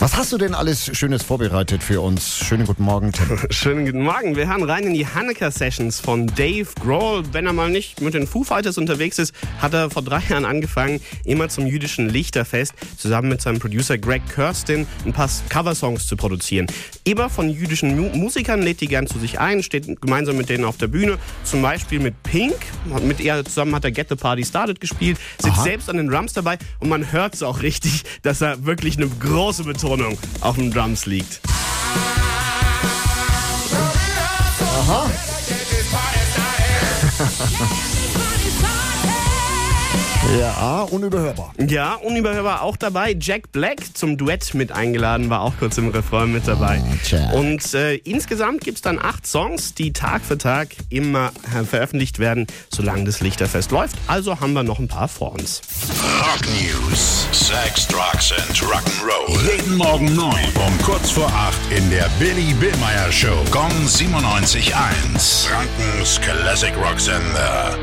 Was hast du denn alles Schönes vorbereitet für uns? Schönen guten Morgen, Tim. Schönen guten Morgen. Wir hören rein in die Hanukkah Sessions von Dave Grohl. Wenn er mal nicht mit den Foo Fighters unterwegs ist, hat er vor drei Jahren angefangen, immer zum jüdischen Lichterfest zusammen mit seinem Producer Greg Kirsten ein paar Coversongs zu produzieren. Immer von jüdischen Mu Musikern lädt die gern zu sich ein, steht gemeinsam mit denen auf der Bühne. Zum Beispiel mit Pink. Mit ihr zusammen hat er Get the Party Started gespielt, sitzt Aha. selbst an den Drums dabei und man hört es auch richtig, dass er wirklich eine große Betonung auf den Drums liegt. Ja, unüberhörbar. Ja, unüberhörbar auch dabei. Jack Black zum Duett mit eingeladen, war auch kurz im Refrain mit dabei. Oh, Jack. Und äh, insgesamt gibt's dann acht Songs, die Tag für Tag immer äh, veröffentlicht werden, solange das Lichterfest läuft. Also haben wir noch ein paar vor uns. Rock News. Sex, Drugs and Rock'n'Roll. Jeden Morgen 9 um kurz vor 8 in der Billy Billmeyer Show. Gong 97.1. Frankens Classic Rock Sender.